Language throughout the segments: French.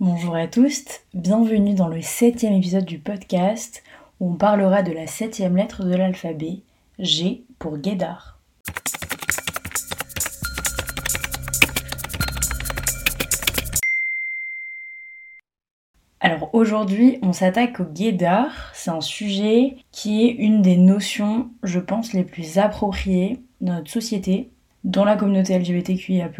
Bonjour à tous, bienvenue dans le septième épisode du podcast où on parlera de la septième lettre de l'alphabet, G pour Guédard. Alors aujourd'hui, on s'attaque au guédard. C'est un sujet qui est une des notions, je pense, les plus appropriées dans notre société, dans la communauté LGBTQIA,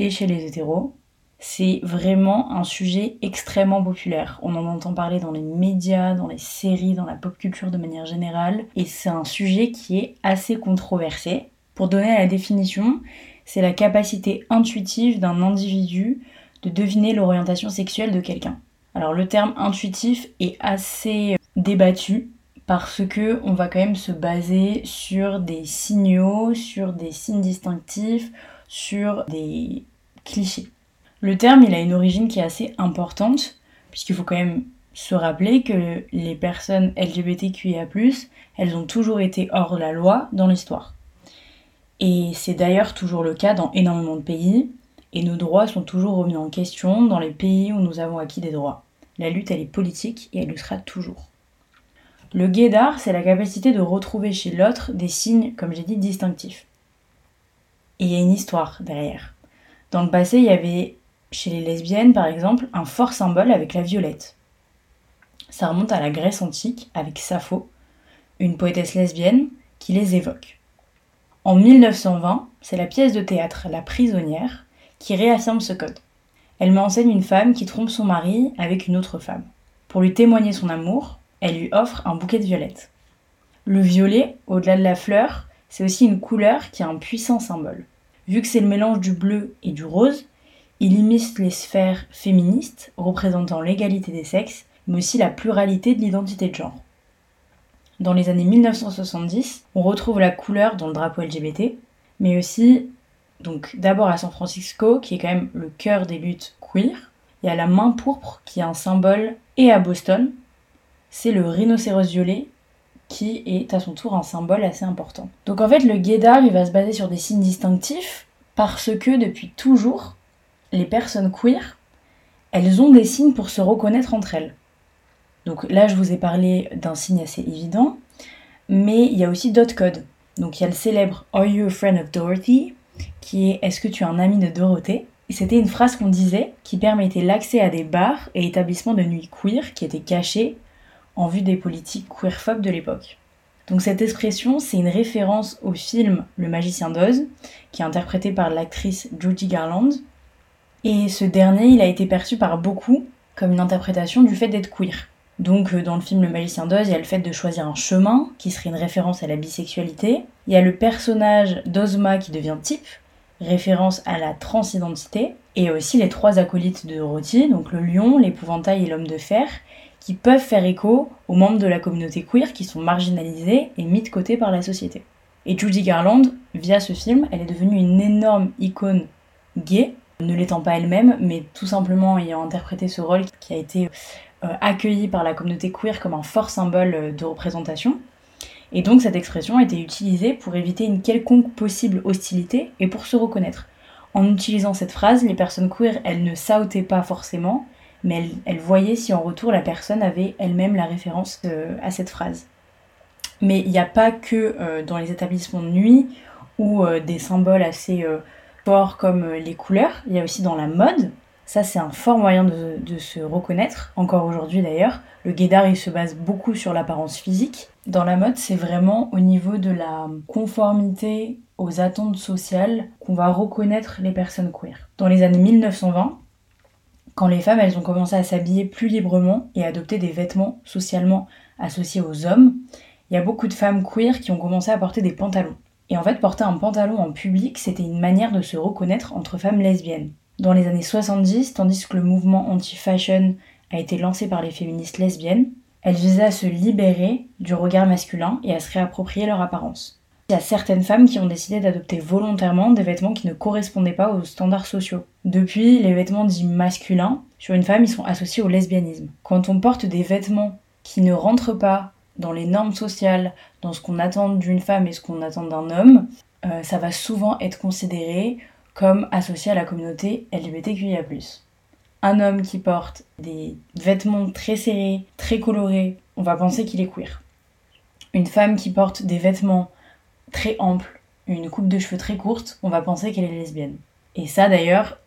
et chez les hétéros. C'est vraiment un sujet extrêmement populaire. On en entend parler dans les médias, dans les séries, dans la pop culture de manière générale. Et c'est un sujet qui est assez controversé. Pour donner la définition, c'est la capacité intuitive d'un individu de deviner l'orientation sexuelle de quelqu'un. Alors le terme intuitif est assez débattu parce que on va quand même se baser sur des signaux, sur des signes distinctifs, sur des clichés. Le terme, il a une origine qui est assez importante puisqu'il faut quand même se rappeler que les personnes LGBTQIA+, elles ont toujours été hors la loi dans l'histoire. Et c'est d'ailleurs toujours le cas dans énormément de pays, et nos droits sont toujours remis en question dans les pays où nous avons acquis des droits. La lutte, elle est politique et elle le sera toujours. Le guédard, c'est la capacité de retrouver chez l'autre des signes, comme j'ai dit, distinctifs. Et il y a une histoire derrière. Dans le passé, il y avait, chez les lesbiennes par exemple, un fort symbole avec la violette. Ça remonte à la Grèce antique avec Sappho, une poétesse lesbienne qui les évoque. En 1920, c'est la pièce de théâtre La prisonnière qui réaffirme ce code. Elle met en scène une femme qui trompe son mari avec une autre femme. Pour lui témoigner son amour, elle lui offre un bouquet de violettes. Le violet, au-delà de la fleur, c'est aussi une couleur qui a un puissant symbole. Vu que c'est le mélange du bleu et du rose, il imite les sphères féministes représentant l'égalité des sexes, mais aussi la pluralité de l'identité de genre. Dans les années 1970, on retrouve la couleur dans le drapeau LGBT, mais aussi donc d'abord à San Francisco, qui est quand même le cœur des luttes queer. Y a la main pourpre, qui est un symbole, et à Boston, c'est le rhinocéros violet, qui est à son tour un symbole assez important. Donc en fait, le guédard, il va se baser sur des signes distinctifs, parce que depuis toujours, les personnes queer, elles ont des signes pour se reconnaître entre elles. Donc là, je vous ai parlé d'un signe assez évident, mais il y a aussi d'autres codes. Donc il y a le célèbre Are you a friend of Dorothy? qui est Est-ce que tu es un ami de Dorothée? C'était une phrase qu'on disait qui permettait l'accès à des bars et établissements de nuit queer qui étaient cachés en vue des politiques queerphobes de l'époque. Donc cette expression, c'est une référence au film Le Magicien d'Oz, qui est interprété par l'actrice Judy Garland. Et ce dernier, il a été perçu par beaucoup comme une interprétation du fait d'être queer. Donc euh, dans le film Le Magicien d'Oz, il y a le fait de choisir un chemin, qui serait une référence à la bisexualité. Il y a le personnage d'Ozma qui devient type, référence à la transidentité. Et aussi les trois acolytes de Dorothy, donc le lion, l'épouvantail et l'homme de fer, qui peuvent faire écho aux membres de la communauté queer qui sont marginalisés et mis de côté par la société. Et Judy Garland, via ce film, elle est devenue une énorme icône gay, ne l'étant pas elle-même, mais tout simplement ayant interprété ce rôle qui a été euh, accueilli par la communauté queer comme un fort symbole euh, de représentation. Et donc cette expression a été utilisée pour éviter une quelconque possible hostilité et pour se reconnaître. En utilisant cette phrase, les personnes queer, elles ne sautaient pas forcément, mais elles, voyaient si en retour la personne avait elle-même la référence euh, à cette phrase. Mais il n'y a pas que dans les établissements de nuit ou des symboles assez forts comme les couleurs, il y a aussi dans la mode, ça, c'est un fort moyen de, se reconnaître, encore aujourd'hui d'ailleurs. Le guédard, il se base beaucoup sur l'apparence physique. Dans la mode, c'est vraiment au niveau de la conformité aux attentes sociales qu'on va reconnaître les personnes queer. Dans les années 1920, quand les femmes elles ont commencé à s'habiller plus librement et à adopter des vêtements socialement associés aux hommes, il y a beaucoup de femmes queer qui ont commencé à porter des pantalons. Et en fait, porter un pantalon en public, c'était une manière de se reconnaître entre femmes lesbiennes dans les années 70, tandis que le mouvement anti-fashion a été lancé par les féministes lesbiennes, elles visaient à se libérer du regard masculin et à se réapproprier leur apparence. Il y a certaines femmes qui ont décidé d'adopter volontairement des vêtements qui ne correspondaient pas aux standards sociaux. Depuis, les vêtements dits masculins, sur une femme, ils sont associés au lesbianisme. Quand on porte des vêtements qui ne rentrent pas dans les normes sociales, dans ce qu'on attend d'une femme et ce qu'on attend d'un homme, euh, ça va souvent être considéré comme associé à la communauté LGBTQIA+. un homme qui porte des vêtements très serrés, très colorés, on va penser qu'il est queer. Une femme qui porte des vêtements très amples, une coupe de cheveux très courte, on va penser qu'elle est lesbienne. Et ça d'ailleurs,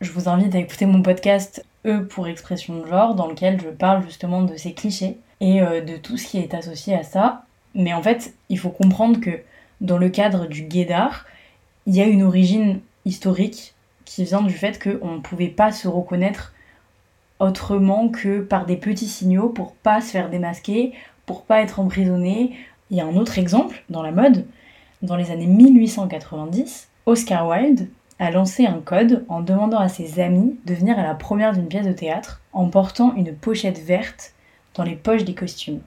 je vous invite à écouter mon podcast E pour expression de genre, dans lequel je parle justement de ces clichés et euh, de tout ce qui est associé à ça. Mais en fait, il faut comprendre que dans le cadre du guédard, il y a une origine historique qui vient du fait qu'on ne pouvait pas se reconnaître autrement que par des petits signaux pour pas se faire démasquer, pour pas être emprisonné. Il y a un autre exemple dans la mode. Dans les années 1890, Oscar Wilde a lancé un code en demandant à ses amis de venir à la première d'une pièce de théâtre en portant une pochette verte dans les poches des costumes.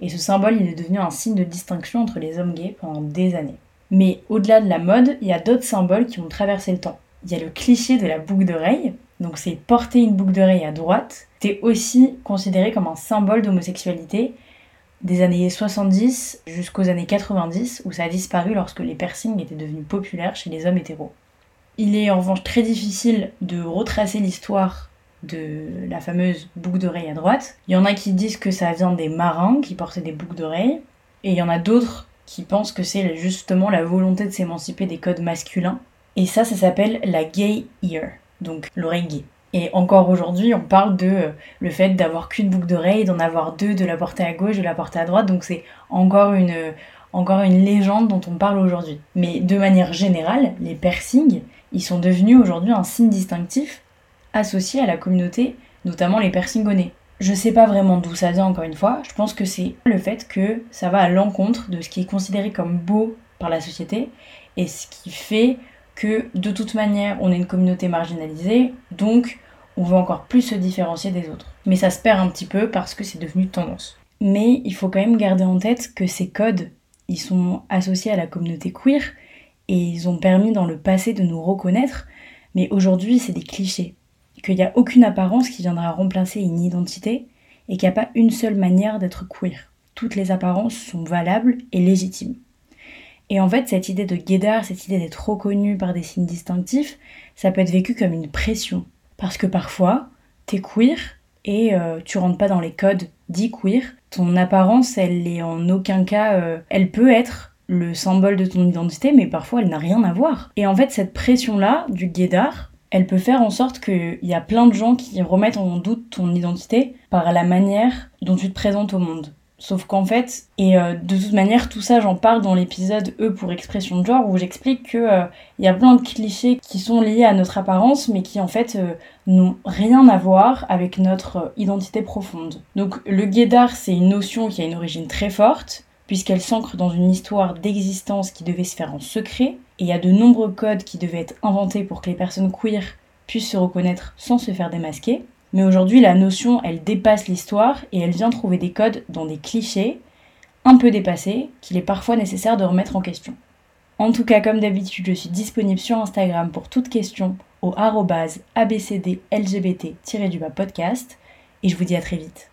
Et ce symbole, est devenu un signe de distinction entre les hommes gays pendant des années. Mais au-delà de la mode, il y a d'autres symboles qui ont traversé le temps. Il y a le cliché de la boucle d'oreille, donc c'est porter une boucle d'oreille à droite. C'est aussi considéré comme un symbole d'homosexualité des années 70 jusqu'aux années 90, où ça a disparu lorsque les piercings étaient devenus populaires chez les hommes hétéros. Il est en revanche très difficile de retracer l'histoire de la fameuse boucle d'oreille à droite. Il y en a qui disent que ça vient des marins qui portaient des boucles d'oreille, et il y en a d'autres qui pensent que c'est justement la volonté de s'émanciper des codes masculins. Et ça, ça s'appelle la gay ear, donc l'oreille gay. Et encore aujourd'hui, on parle de euh, le fait d'avoir qu'une boucle d'oreille, d'en avoir deux, de la porter à gauche, de la porter à droite. Donc c'est encore une, encore une légende dont on parle aujourd'hui. Mais de manière générale, les piercings, ils sont devenus aujourd'hui un signe distinctif associé à la communauté, notamment les nez. Je sais pas vraiment d'où ça vient encore une fois, je pense que c'est le fait que ça va à l'encontre de ce qui est considéré comme beau par la société et ce qui fait que de toute manière on est une communauté marginalisée, donc on veut encore plus se différencier des autres. Mais ça se perd un petit peu parce que c'est devenu tendance. Mais il faut quand même garder en tête que ces codes, ils sont associés à la communauté queer et ils ont permis dans le passé de nous reconnaître, mais aujourd'hui c'est des clichés. Qu'il n'y a aucune apparence qui viendra remplacer une identité et qu'il n'y a pas une seule manière d'être queer. Toutes les apparences sont valables et légitimes. Et en fait, cette idée de guédard, cette idée d'être reconnu par des signes distinctifs, ça peut être vécu comme une pression. Parce que parfois, t'es queer et euh, tu rentres pas dans les codes dits queer. Ton apparence, elle est en aucun cas, euh, elle peut être le symbole de ton identité, mais parfois elle n'a rien à voir. Et en fait, cette pression-là du guédard, elle peut faire en sorte qu'il y a plein de gens qui remettent en doute ton identité par la manière dont tu te présentes au monde. Sauf qu'en fait, et euh, de toute manière, tout ça, j'en parle dans l'épisode E pour expression de genre, où j'explique que euh, il y a plein de clichés qui sont liés à notre apparence, mais qui en fait euh, n'ont rien à voir avec notre identité profonde. Donc le guédard, c'est une notion qui a une origine très forte, puisqu'elle s'ancre dans une histoire d'existence qui devait se faire en secret, et il y a de nombreux codes qui devaient être inventés pour que les personnes queer puissent se reconnaître sans se faire démasquer. Mais aujourd'hui, la notion, elle dépasse l'histoire et elle vient trouver des codes dans des clichés un peu dépassés qu'il est parfois nécessaire de remettre en question. En tout cas, comme d'habitude, je suis disponible sur Instagram pour toute question au abcdlgbt-podcast et je vous dis à très vite.